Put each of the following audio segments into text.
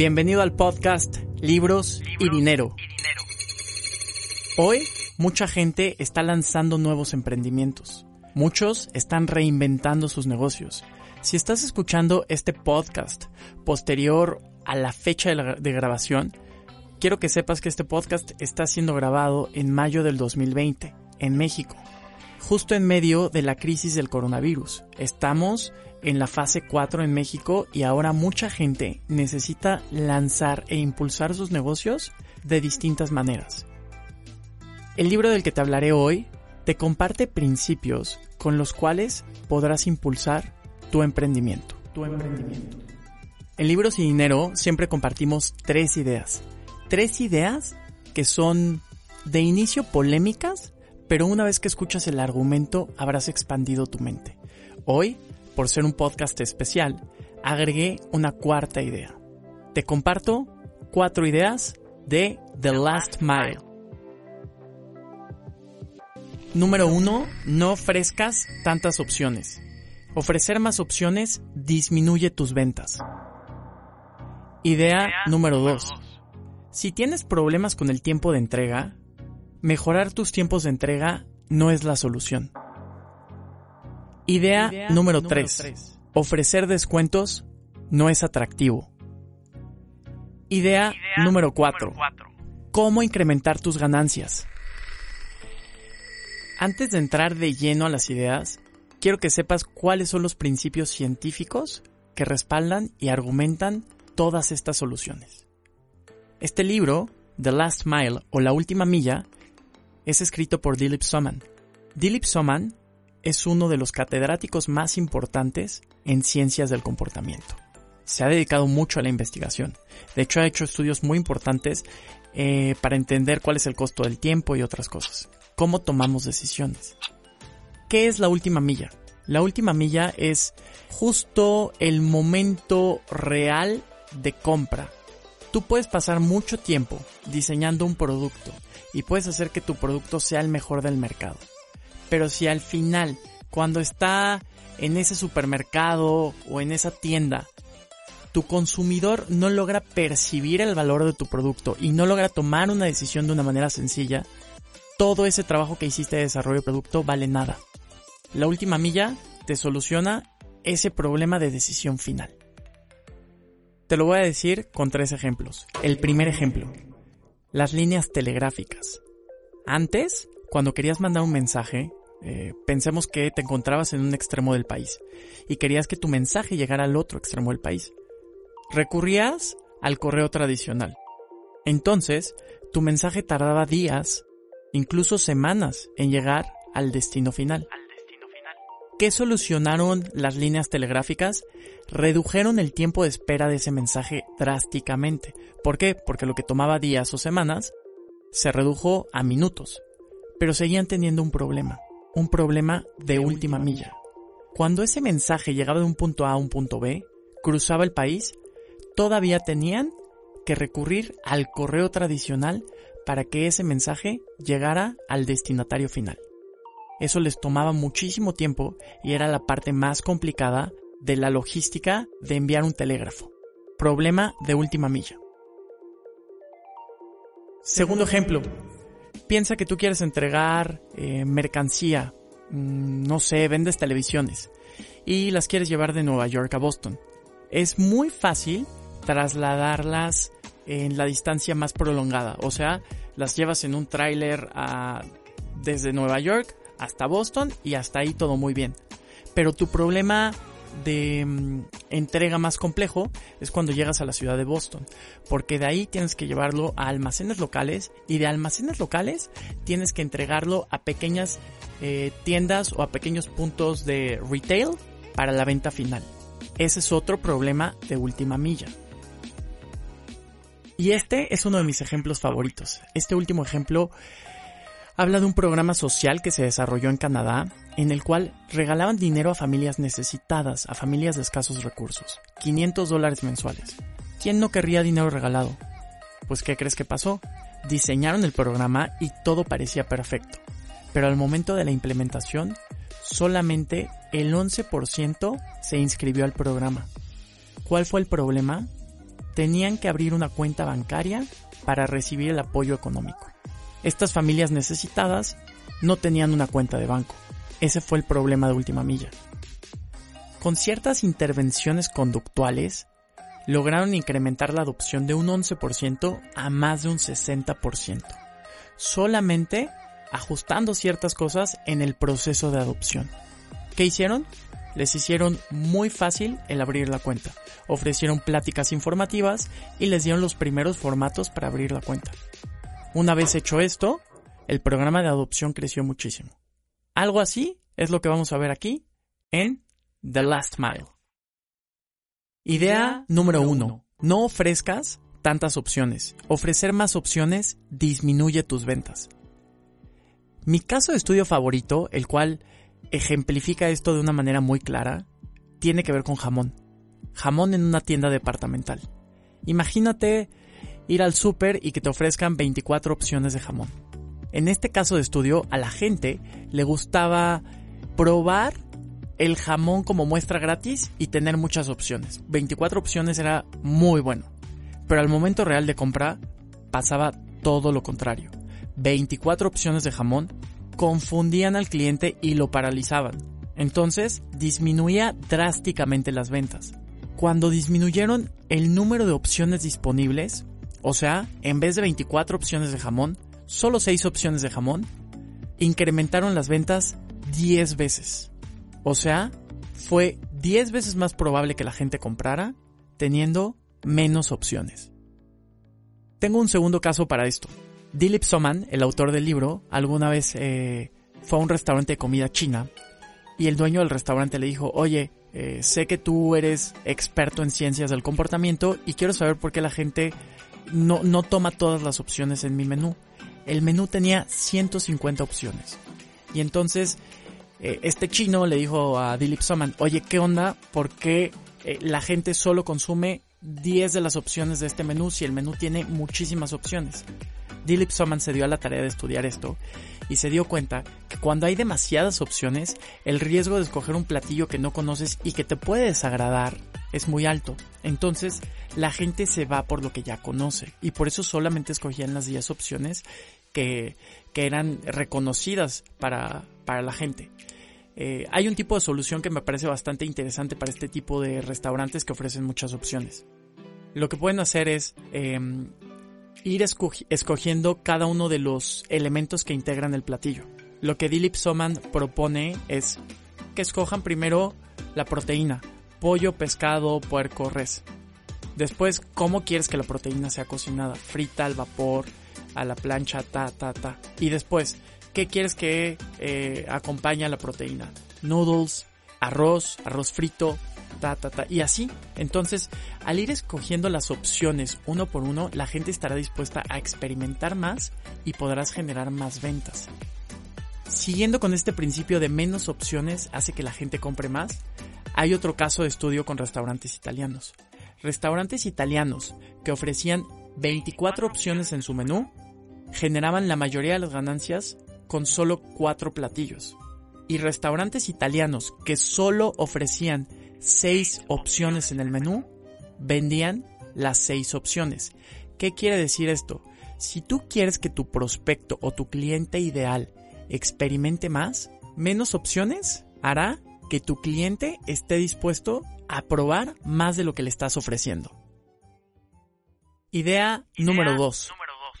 Bienvenido al podcast Libros, y, dinero. Hoy mucha gente está lanzando nuevos emprendimientos. Muchos están reinventando sus negocios. Si estás escuchando este podcast posterior a la fecha de, de grabación, quiero que sepas que este podcast está siendo grabado en mayo del 2020, en México, justo en medio de la crisis del coronavirus. Estamos en la fase 4 en México y ahora mucha gente necesita lanzar e impulsar sus negocios de distintas maneras. El libro del que te hablaré hoy te comparte principios con los cuales podrás impulsar tu emprendimiento. Tu emprendimiento. En Libros y Dinero siempre compartimos tres ideas. Tres ideas que son de inicio polémicas, pero una vez que escuchas el argumento habrás expandido tu mente. Hoy por ser un podcast especial, agregué una cuarta idea. Te comparto cuatro ideas de The Last Mile. Número uno, no ofrezcas tantas opciones. Ofrecer más opciones disminuye tus ventas. Idea número dos. Si tienes problemas con el tiempo de entrega, mejorar tus tiempos de entrega no es la solución. Idea, número 3. Ofrecer descuentos no es atractivo. Idea, número 4. ¿Cómo incrementar tus ganancias? Antes de entrar de lleno a las ideas, quiero que sepas cuáles son los principios científicos que respaldan y argumentan todas estas soluciones. Este libro, The Last Mile o La Última Milla, es escrito por Dilip Soman. Dilip Soman es uno de los catedráticos más importantes en ciencias del comportamiento. Se ha dedicado mucho a la investigación. De hecho, ha hecho estudios muy importantes eh, para entender cuál es el costo del tiempo y otras cosas. Cómo tomamos decisiones. ¿Qué es la última milla? La última milla es justo el momento real de compra. Tú puedes pasar mucho tiempo diseñando un producto y puedes hacer que tu producto sea el mejor del mercado. Pero si al final, cuando está en ese supermercado o en esa tienda, tu consumidor no logra percibir el valor de tu producto y no logra tomar una decisión de una manera sencilla, todo ese trabajo que hiciste de desarrollo de producto vale nada. La última milla te soluciona ese problema de decisión final. Te lo voy a decir con tres ejemplos. El primer ejemplo, las líneas telegráficas. Antes, cuando querías mandar un mensaje, eh, pensemos que te encontrabas en un extremo del país y querías que tu mensaje llegara al otro extremo del país. Recurrías al correo tradicional. Entonces, tu mensaje tardaba días, incluso semanas, en llegar al destino final. ¿Qué solucionaron las líneas telegráficas? Redujeron el tiempo de espera de ese mensaje drásticamente. ¿Por qué? Porque lo que tomaba días o semanas se redujo a minutos. Pero seguían teniendo un problema un problema de última milla. Cuando ese mensaje llegaba de un punto A a un punto B, cruzaba el país, todavía tenían que recurrir al correo tradicional para que ese mensaje llegara al destinatario final. Eso les tomaba muchísimo tiempo y era la parte más complicada de la logística de enviar un telégrafo. Problema de última milla. Segundo ejemplo, piensa que tú quieres entregar eh, mercancía, mm, no sé, vendes televisiones y las quieres llevar de Nueva York a Boston. Es muy fácil trasladarlas en la distancia más prolongada, o sea, las llevas en un tráiler desde Nueva York hasta Boston y hasta ahí todo muy bien. Pero tu problema de mm, entrega más complejo es cuando llegas a la ciudad de Boston, porque de ahí tienes que llevarlo a almacenes locales y de almacenes locales tienes que entregarlo a pequeñas eh, tiendas o a pequeños puntos de retail para la venta final. Ese es otro problema de última milla. Y este es uno de mis ejemplos favoritos. Este último ejemplo habla de un programa social que se desarrolló en Canadá en el cual regalaban dinero a familias necesitadas, a familias de escasos recursos. 500 dólares mensuales. ¿Quién no querría dinero regalado? Pues ¿qué crees que pasó? Diseñaron el programa y todo parecía perfecto. Pero al momento de la implementación, solamente el 11% se inscribió al programa. ¿Cuál fue el problema? tenían que abrir una cuenta bancaria para recibir el apoyo económico. Estas familias necesitadas no tenían una cuenta de banco. Ese fue el problema de última milla. Con ciertas intervenciones conductuales, lograron incrementar la adopción de un 11% a más de un 60%, solamente ajustando ciertas cosas en el proceso de adopción. ¿Qué hicieron? les hicieron muy fácil el abrir la cuenta. Ofrecieron pláticas informativas y les dieron los primeros formatos para abrir la cuenta. Una vez hecho esto, el programa de adopción creció muchísimo. Algo así es lo que vamos a ver aquí en The Last Mile. Idea número uno. No ofrezcas tantas opciones. Ofrecer más opciones disminuye tus ventas. Mi caso de estudio favorito, el cual ejemplifica esto de una manera muy clara, tiene que ver con jamón. Jamón en una tienda departamental. Imagínate ir al súper y que te ofrezcan 24 opciones de jamón. En este caso de estudio, a la gente le gustaba probar el jamón como muestra gratis y tener muchas opciones. 24 opciones era muy bueno. Pero al momento real de compra pasaba todo lo contrario. 24 opciones de jamón confundían al cliente y lo paralizaban. Entonces disminuía drásticamente las ventas. Cuando disminuyeron el número de opciones disponibles, o sea, en vez de 24 opciones de jamón, solo 6 opciones de jamón, incrementaron las ventas 10 veces. O sea, fue 10 veces más probable que la gente comprara teniendo menos opciones. Tengo un segundo caso para esto. Dilip Soman, el autor del libro, alguna vez eh, fue a un restaurante de comida china y el dueño del restaurante le dijo, oye, eh, sé que tú eres experto en ciencias del comportamiento y quiero saber por qué la gente no, no toma todas las opciones en mi menú. El menú tenía 150 opciones. Y entonces eh, este chino le dijo a Dilip Soman, oye, ¿qué onda? ¿Por qué la gente solo consume 10 de las opciones de este menú si el menú tiene muchísimas opciones? Dilip Soman se dio a la tarea de estudiar esto y se dio cuenta que cuando hay demasiadas opciones, el riesgo de escoger un platillo que no conoces y que te puede desagradar es muy alto. Entonces, la gente se va por lo que ya conoce y por eso solamente escogían las 10 opciones que, que eran reconocidas para, para la gente. Eh, hay un tipo de solución que me parece bastante interesante para este tipo de restaurantes que ofrecen muchas opciones. Lo que pueden hacer es em, ir escogiendo cada uno de los elementos que integran el platillo. Lo que Dilip Soman propone es que escojan primero la proteína, pollo, pescado, puerco, res. Después, cómo quieres que la proteína sea cocinada, frita al vapor, a la plancha, ta, ta, ta. Y después, ¿qué quieres que eh, acompañe a la proteína? Noodles, arroz, arroz frito, y así. Entonces, al ir escogiendo las opciones uno por uno, la gente estará dispuesta a experimentar más y podrás generar más ventas. Siguiendo con este principio de menos opciones hace que la gente compre más, hay otro caso de estudio con restaurantes italianos. Restaurantes italianos que ofrecían 24 opciones en su menú generaban la mayoría de las ganancias con solo 4 platillos. Y restaurantes italianos que solo ofrecían seis opciones en el menú, vendían las seis opciones. ¿Qué quiere decir esto? Si tú quieres que tu prospecto o tu cliente ideal experimente más, menos opciones hará que tu cliente esté dispuesto a probar más de lo que le estás ofreciendo. Idea, número 2.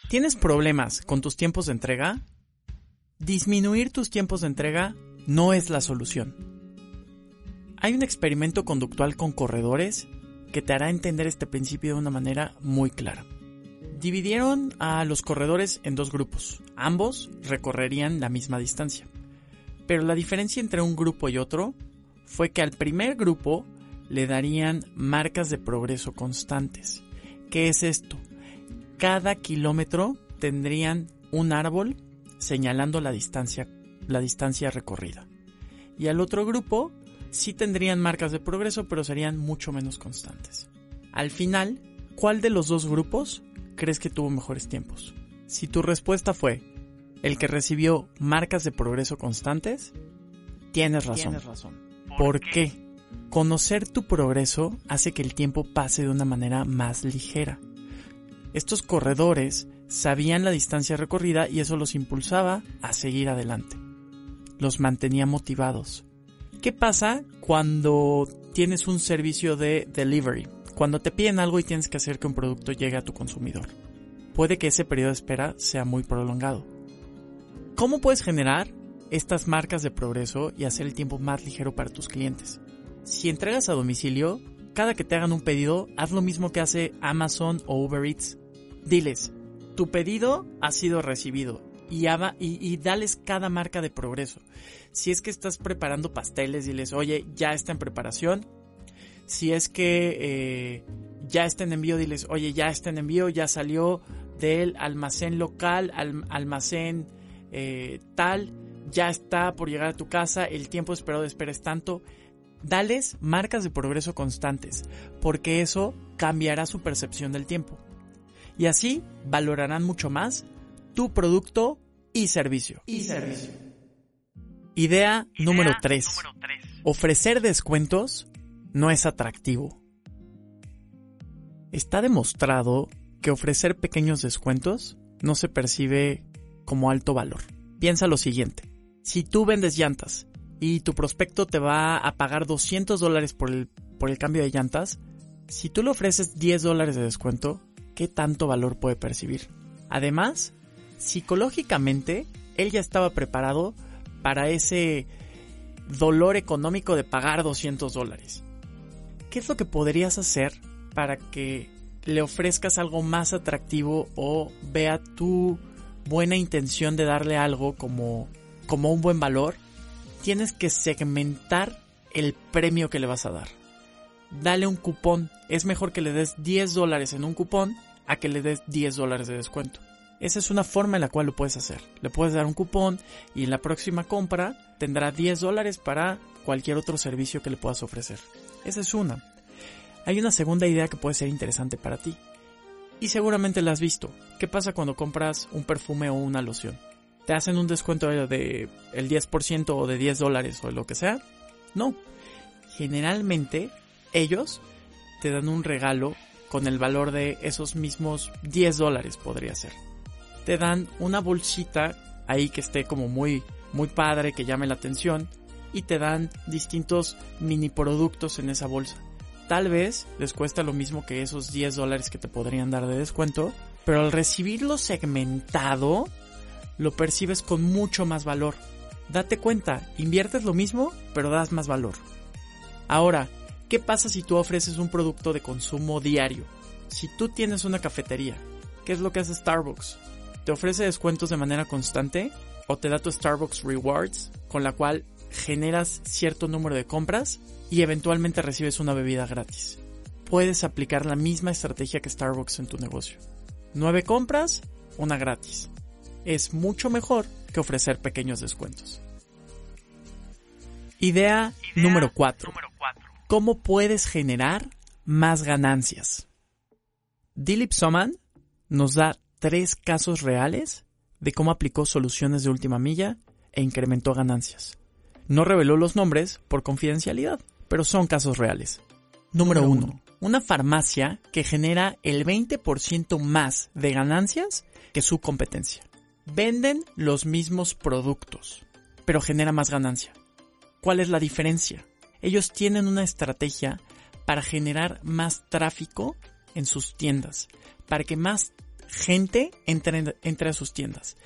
¿Tienes problemas con tus tiempos de entrega? Disminuir tus tiempos de entrega no es la solución. Hay un experimento conductual con corredores que te hará entender este principio de una manera muy clara. Dividieron a los corredores en dos grupos. Ambos recorrerían la misma distancia. Pero la diferencia entre un grupo y otro fue que al primer grupo le darían marcas de progreso constantes. ¿Qué es esto? Cada kilómetro tendrían un árbol señalando la distancia, la distancia recorrida. Y al otro grupo sí tendrían marcas de progreso, pero serían mucho menos constantes. Al final, ¿cuál de los dos grupos crees que tuvo mejores tiempos? Si tu respuesta fue el que recibió marcas de progreso constantes, tienes razón. ¿Por, qué? Conocer tu progreso hace que el tiempo pase de una manera más ligera. Estos corredores sabían la distancia recorrida y eso los impulsaba a seguir adelante. Los mantenía motivados. ¿Qué pasa cuando tienes un servicio de delivery? Cuando te piden algo y tienes que hacer que un producto llegue a tu consumidor. Puede que ese periodo de espera sea muy prolongado. ¿Cómo puedes generar estas marcas de progreso y hacer el tiempo más ligero para tus clientes? Si entregas a domicilio, cada que te hagan un pedido, haz lo mismo que hace Amazon o Uber Eats. Diles, tu pedido ha sido recibido y, dales cada marca de progreso. Si es que estás preparando pasteles, diles, oye, ya está en preparación. Si es que eh, ya está en envío, diles, oye, ya está en envío, ya salió del almacén local al almacén eh, tal, ya está por llegar a tu casa, el tiempo esperado de espera es tanto. Dales marcas de progreso constantes, porque eso cambiará su percepción del tiempo. Y así valorarán mucho más tu producto y servicio. Y servicio. Idea, número 3. Ofrecer descuentos no es atractivo. Está demostrado que ofrecer pequeños descuentos no se percibe como alto valor. Piensa lo siguiente. Si tú vendes llantas y tu prospecto te va a pagar 200 dólares por el, por el cambio de llantas, si tú le ofreces 10 dólares de descuento, ¿qué tanto valor puede percibir? Además, psicológicamente, él ya estaba preparado para ese dolor económico de pagar 200 dólares. ¿Qué es lo que podrías hacer para que le ofrezcas algo más atractivo o vea tu buena intención de darle algo como, como un buen valor, tienes que segmentar el premio que le vas a dar. Dale un cupón. Es mejor que le des 10 dólares en un cupón a que le des 10 dólares de descuento. Esa es una forma en la cual lo puedes hacer. Le puedes dar un cupón y en la próxima compra tendrá 10 dólares para cualquier otro servicio que le puedas ofrecer. Esa es una. Hay una segunda idea que puede ser interesante para ti y seguramente la has visto. ¿Qué pasa cuando compras un perfume o una loción? ¿Te hacen un descuento de el 10% o de 10 dólares o lo que sea? No. Generalmente ellos te dan un regalo con el valor de esos mismos 10 dólares podría ser. Te dan una bolsita ahí que esté como muy, muy padre, que llame la atención y te dan distintos mini productos en esa bolsa. Tal vez les cuesta lo mismo que esos 10 dólares que te podrían dar de descuento, pero al recibirlo segmentado, lo percibes con mucho más valor. Date cuenta, inviertes lo mismo, pero das más valor. Ahora, ¿qué pasa si tú ofreces un producto de consumo diario? Si tú tienes una cafetería, ¿qué es lo que hace Starbucks? ¿Te ofrece descuentos de manera constante? ¿O te da tu Starbucks Rewards, con la cual generas cierto número de compras y eventualmente recibes una bebida gratis. Puedes aplicar la misma estrategia que Starbucks en tu negocio. Nueve compras, una gratis. Es mucho mejor que ofrecer pequeños descuentos. Idea, número 4. ¿Cómo puedes generar más ganancias? Dilip Soman nos da tres casos reales de cómo aplicó soluciones de última milla e incrementó ganancias. No reveló los nombres por confidencialidad, pero son casos reales. Número 1. Una farmacia que genera el 20% más de ganancias que su competencia. Venden los mismos productos, pero genera más ganancia. ¿Cuál es la diferencia? Ellos tienen una estrategia para generar más tráfico en sus tiendas, para que más gente entre, entre a sus tiendas.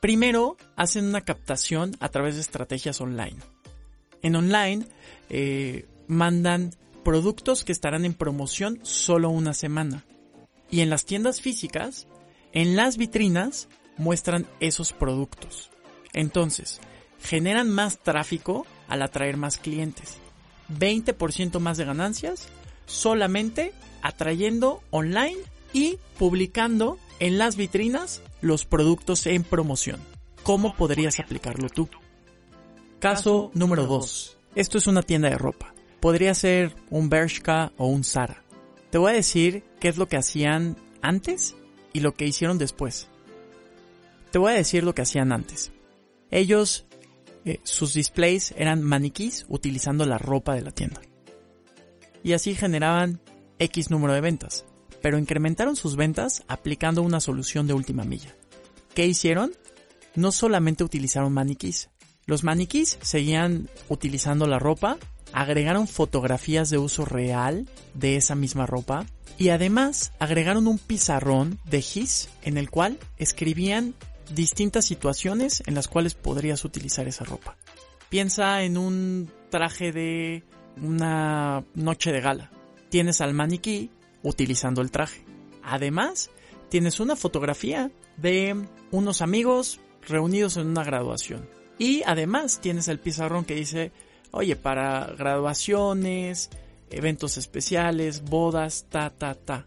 Primero, hacen una captación a través de estrategias online. En online, eh, mandan productos que estarán en promoción solo una semana. Y en las tiendas físicas, en las vitrinas, muestran esos productos. Entonces, generan más tráfico al atraer más clientes. 20% más de ganancias solamente atrayendo online y publicando en las vitrinas los productos en promoción. ¿Cómo podrías aplicarlo tú? Caso número 2. Esto es una tienda de ropa. Podría ser un Bershka o un Zara. Te voy a decir qué es lo que hacían antes y lo que hicieron después. Te voy a decir lo que hacían antes. Ellos, eh, sus displays eran maniquís utilizando la ropa de la tienda. Y así generaban X número de ventas, pero incrementaron sus ventas aplicando una solución de última milla. ¿Qué hicieron? No solamente utilizaron maniquís. Los maniquís seguían utilizando la ropa, agregaron fotografías de uso real de esa misma ropa y además agregaron un pizarrón de GIS en el cual escribían distintas situaciones en las cuales podrías utilizar esa ropa. Piensa en un traje de una noche de gala. Tienes al maniquí utilizando el traje. Además, tienes una fotografía de unos amigos reunidos en una graduación. Y además tienes el pizarrón que dice, oye, para graduaciones, eventos especiales, bodas, ta, ta, ta.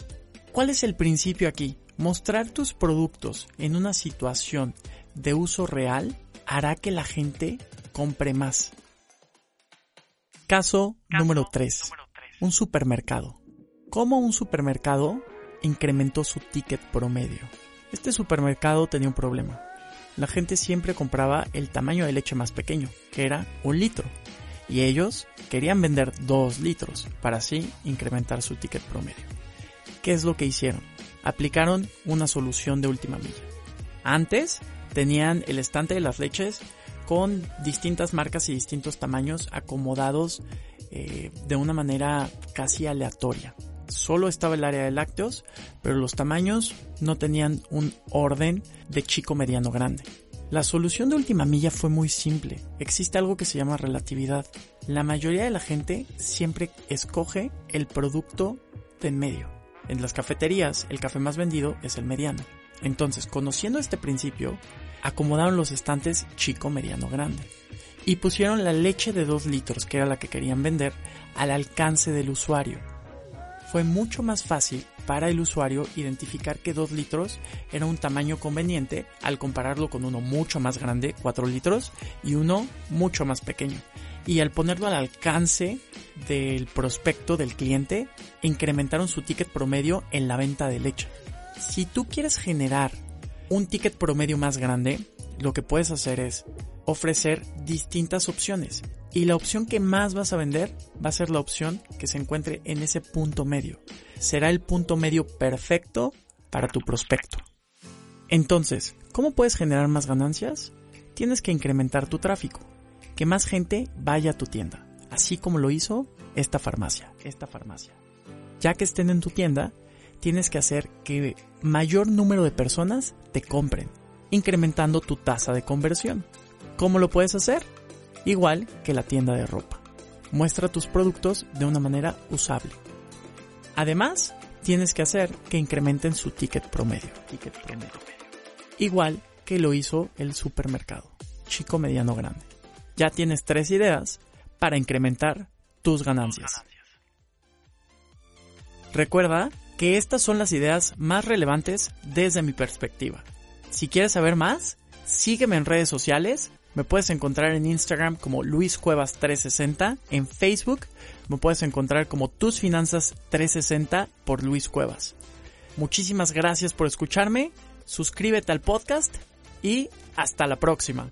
¿Cuál es el principio aquí? Mostrar tus productos en una situación de uso real hará que la gente compre más. Caso, número 3. Un supermercado. ¿Cómo un supermercado incrementó su ticket promedio? Este supermercado tenía un problema. La gente siempre compraba el tamaño de leche más pequeño, que era un litro. Y ellos querían vender 2 litros para así incrementar su ticket promedio. ¿Qué es lo que hicieron? Aplicaron una solución de última milla. Antes tenían el estante de las leches con distintas marcas y distintos tamaños acomodados eh, de una manera casi aleatoria. Solo estaba el área de lácteos, pero los tamaños no tenían un orden de chico, mediano, grande. La solución de última milla fue muy simple. Existe algo que se llama relatividad. La mayoría de la gente siempre escoge el producto de en medio. En las cafeterías, el café más vendido es el mediano. Entonces, conociendo este principio, acomodaron los estantes chico, mediano, grande. Y pusieron la leche de 2 litros, que era la que querían vender, al alcance del usuario. Fue mucho más fácil para el usuario identificar que 2 litros era un tamaño conveniente al compararlo con uno mucho más grande, 4 litros, y uno mucho más pequeño. Y al ponerlo al alcance del prospecto del cliente, incrementaron su ticket promedio en la venta de leche. Si tú quieres generar un ticket promedio más grande, lo que puedes hacer es ofrecer distintas opciones. Y la opción que más vas a vender va a ser la opción que se encuentre en ese punto medio. Será el punto medio perfecto para tu prospecto. Entonces, ¿cómo puedes generar más ganancias? Tienes que incrementar tu tráfico, que más gente vaya a tu tienda, así como lo hizo esta farmacia, esta farmacia. Ya que estén en tu tienda, tienes que hacer que mayor número de personas te compren, incrementando tu tasa de conversión. ¿Cómo lo puedes hacer? Igual que la tienda de ropa. Muestra tus productos de una manera usable. Además, tienes que hacer que incrementen su ticket promedio. Ticket promedio. Igual que lo hizo el supermercado. Chico, mediano, grande. Ya tienes tres ideas para incrementar tus ganancias. Recuerda que estas son las ideas más relevantes desde mi perspectiva. Si quieres saber más, sígueme en redes sociales. Me puedes encontrar en Instagram como Luis Cuevas 360, en Facebook me puedes encontrar como Tus Finanzas 360 por Luis Cuevas. Muchísimas gracias por escucharme, suscríbete al podcast y hasta la próxima.